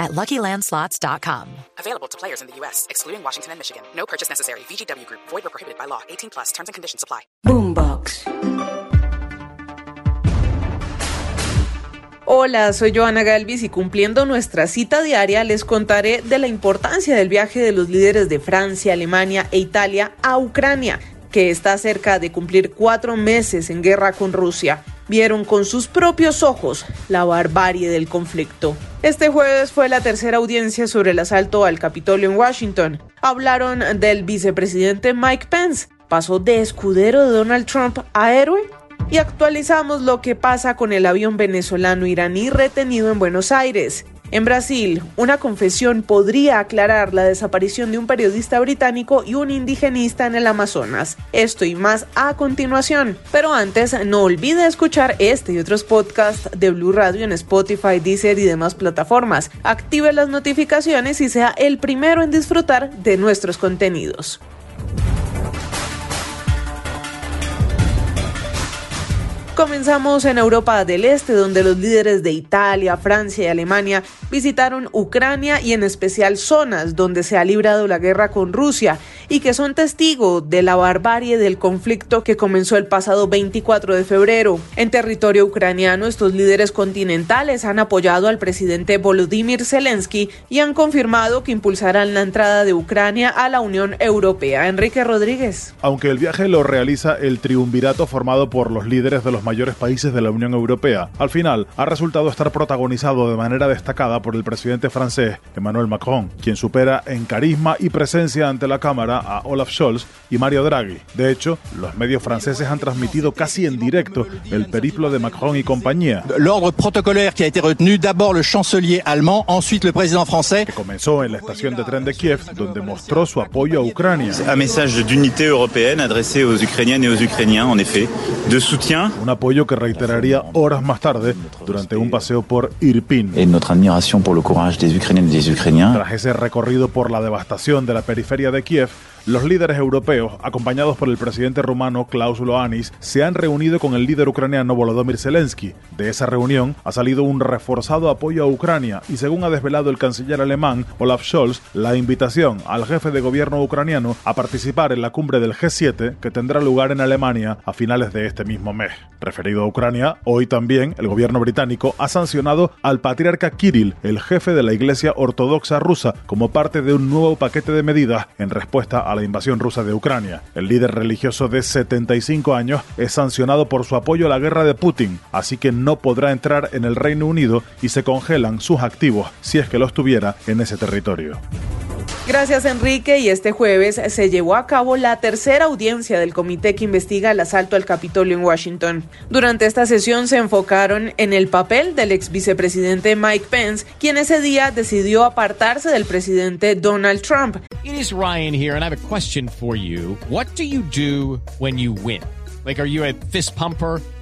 at LuckyLandSlots.com. Available to players in the U.S., excluding Washington and Michigan. No purchase necessary. VGW Group. Void or prohibited by law. 18 plus. Terms and conditions apply. Boombox. Hola, soy Joana Galvis y cumpliendo nuestra cita diaria les contaré de la importancia del viaje de los líderes de Francia, Alemania e Italia a Ucrania, que está cerca de cumplir cuatro meses en guerra con Rusia. Vieron con sus propios ojos la barbarie del conflicto. Este jueves fue la tercera audiencia sobre el asalto al Capitolio en Washington. Hablaron del vicepresidente Mike Pence. ¿Pasó de escudero de Donald Trump a héroe? y actualizamos lo que pasa con el avión venezolano iraní retenido en Buenos Aires. En Brasil, una confesión podría aclarar la desaparición de un periodista británico y un indigenista en el Amazonas. Esto y más a continuación. Pero antes, no olvide escuchar este y otros podcasts de Blue Radio en Spotify, Deezer y demás plataformas. Active las notificaciones y sea el primero en disfrutar de nuestros contenidos. Comenzamos en Europa del Este, donde los líderes de Italia, Francia y Alemania visitaron Ucrania y en especial zonas donde se ha librado la guerra con Rusia y que son testigos de la barbarie del conflicto que comenzó el pasado 24 de febrero. En territorio ucraniano, estos líderes continentales han apoyado al presidente Volodymyr Zelensky y han confirmado que impulsarán la entrada de Ucrania a la Unión Europea. Enrique Rodríguez. Aunque el viaje lo realiza el triunvirato formado por los líderes de los mayores países de la Unión Europea. Al final, ha resultado estar protagonizado de manera destacada por el presidente francés Emmanuel Macron, quien supera en carisma y presencia ante la Cámara a Olaf Scholz y Mario Draghi. De hecho, los medios franceses han transmitido casi en directo el periplo de Macron y compañía. L'ordre protocolaire qui a été retenu d'abord le chancelier allemand, ensuite le président français. Que comenzó en la estación de tren de Kiev, donde mostró su apoyo a Ucrania. Un message d'unité européenne adressé aux Ukrainiennes et aux Ukrainiens, en effet, de soutien apoyo que reiteraría horas más tarde durante un paseo por Irpin. Tras ese recorrido por la devastación de la periferia de Kiev, los líderes europeos, acompañados por el presidente rumano Klaus Loanis, se han reunido con el líder ucraniano Volodymyr Zelensky. De esa reunión ha salido un reforzado apoyo a Ucrania y según ha desvelado el canciller alemán Olaf Scholz, la invitación al jefe de gobierno ucraniano a participar en la cumbre del G7 que tendrá lugar en Alemania a finales de este mismo mes. Referido a Ucrania, hoy también el gobierno británico ha sancionado al patriarca Kirill, el jefe de la Iglesia Ortodoxa rusa, como parte de un nuevo paquete de medidas en respuesta a a la invasión rusa de Ucrania. El líder religioso de 75 años es sancionado por su apoyo a la guerra de Putin, así que no podrá entrar en el Reino Unido y se congelan sus activos si es que los tuviera en ese territorio. Gracias Enrique y este jueves se llevó a cabo la tercera audiencia del comité que investiga el asalto al Capitolio en Washington. Durante esta sesión se enfocaron en el papel del ex vicepresidente Mike Pence, quien ese día decidió apartarse del presidente Donald Trump. It is Ryan here and I have a question for you. What do you do when you win? Like are you a fist pumper?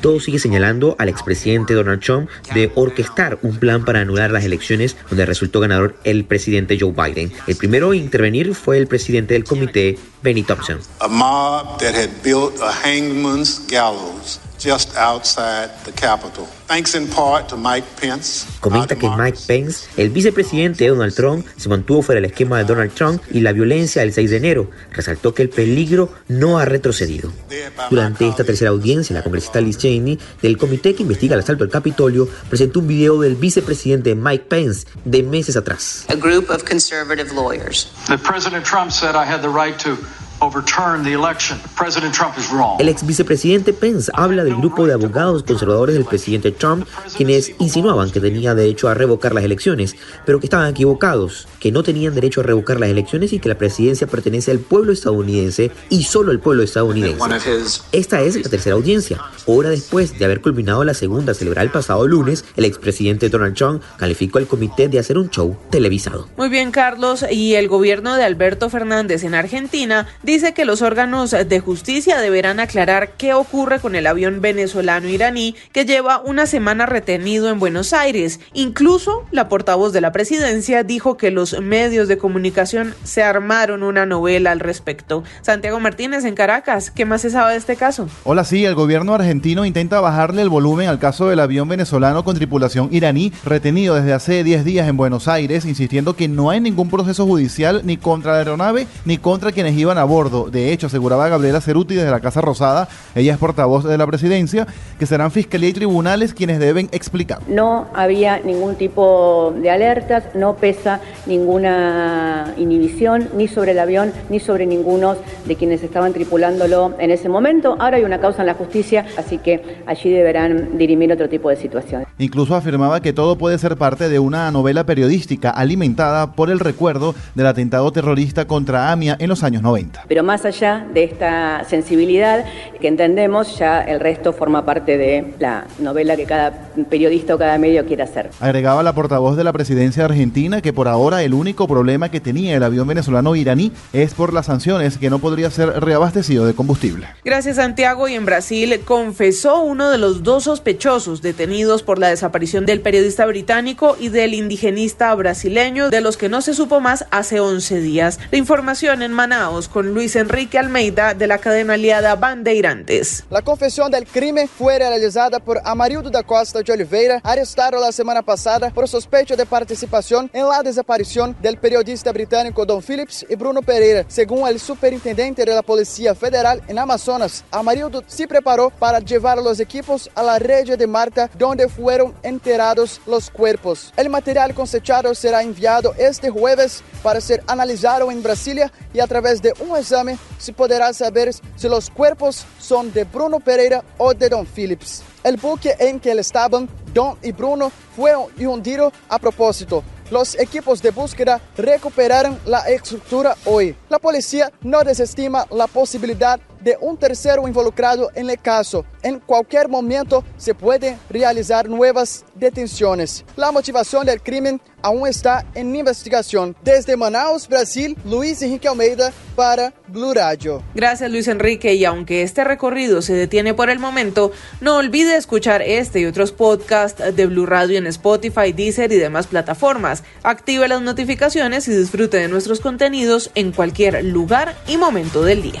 Todo sigue señalando al expresidente Donald Trump de orquestar un plan para anular las elecciones donde resultó ganador el presidente Joe Biden. El primero en intervenir fue el presidente del comité, Benny Thompson. A mob that had built a hangman's gallows just outside the Capitol. Thanks in part to Mike Pence. Comenta que Mike Pence, el vicepresidente de Donald Trump, se mantuvo fuera del esquema de Donald Trump y la violencia del 6 de enero. Resaltó que el peligro no ha retrocedido. Durante esta tercera audiencia, la congresista Liz Cheney, del comité que investiga el asalto al Capitolio, presentó un video del vicepresidente Mike Pence de meses atrás. A group of conservative lawyers. That President Trump said I had the right to El ex vicepresidente Pence habla del grupo de abogados conservadores del presidente Trump, quienes insinuaban que tenía derecho a revocar las elecciones, pero que estaban equivocados, que no tenían derecho a revocar las elecciones y que la presidencia pertenece al pueblo estadounidense y solo al pueblo estadounidense. Esta es la tercera audiencia. Hora después de haber culminado la segunda celebrada el pasado lunes, el expresidente Donald Trump calificó al comité de hacer un show televisado. Muy bien, Carlos. Y el gobierno de Alberto Fernández en Argentina dice que los órganos de justicia deberán aclarar qué ocurre con el avión venezolano-iraní que lleva una semana retenido en Buenos Aires. Incluso la portavoz de la presidencia dijo que los medios de comunicación se armaron una novela al respecto. Santiago Martínez en Caracas, ¿qué más se sabe de este caso? Hola, sí, el gobierno argentino intenta bajarle el volumen al caso del avión venezolano con tripulación iraní retenido desde hace 10 días en Buenos Aires, insistiendo que no hay ningún proceso judicial ni contra la aeronave ni contra quienes iban a bordo. De hecho, aseguraba Gabriela Ceruti desde la Casa Rosada, ella es portavoz de la presidencia, que serán fiscalía y tribunales quienes deben explicar. No había ningún tipo de alertas, no pesa ninguna inhibición ni sobre el avión ni sobre ninguno de quienes estaban tripulándolo en ese momento. Ahora hay una causa en la justicia, así que allí deberán dirimir otro tipo de situaciones. Incluso afirmaba que todo puede ser parte de una novela periodística alimentada por el recuerdo del atentado terrorista contra AMIA en los años 90. Pero más allá de esta sensibilidad que entendemos, ya el resto forma parte de la novela que cada periodista o cada medio quiere hacer. Agregaba la portavoz de la presidencia argentina que por ahora el único problema que tenía el avión venezolano iraní es por las sanciones que no podría ser reabastecido de combustible. Gracias Santiago y en Brasil confesó uno de los dos sospechosos detenidos por la desaparición del periodista británico y del indigenista brasileño de los que no se supo más hace 11 días. La información en Manaos con Luis Enrique Almeida de la cadena aliada Bandeirantes. La confesión del crimen fue realizada por Amarildo da Costa de Oliveira, arrestado la semana pasada por sospecha de participación en la desaparición del periodista británico Don Phillips y Bruno Pereira. Según el superintendente de la Policía Federal en Amazonas, Amarildo se preparó para llevar los equipos a la red de Marta, donde fueron enterrados los cuerpos. El material cosechado será enviado este jueves para ser analizado en Brasilia y a través de un examen se podrá saber si los cuerpos son de Bruno Pereira o de Don Phillips. El buque en que estaban Don y Bruno fue hundido a propósito. Los equipos de búsqueda recuperaron la estructura hoy. La policía no desestima la posibilidad de un tercero involucrado en el caso. En cualquier momento se pueden realizar nuevas detenciones. La motivación del crimen aún está en investigación. Desde Manaus, Brasil, Luis Enrique Almeida para Blue Radio. Gracias Luis Enrique y aunque este recorrido se detiene por el momento, no olvide escuchar este y otros podcasts de Blue Radio en Spotify, Deezer y demás plataformas. Active las notificaciones y disfrute de nuestros contenidos en cualquier lugar y momento del día.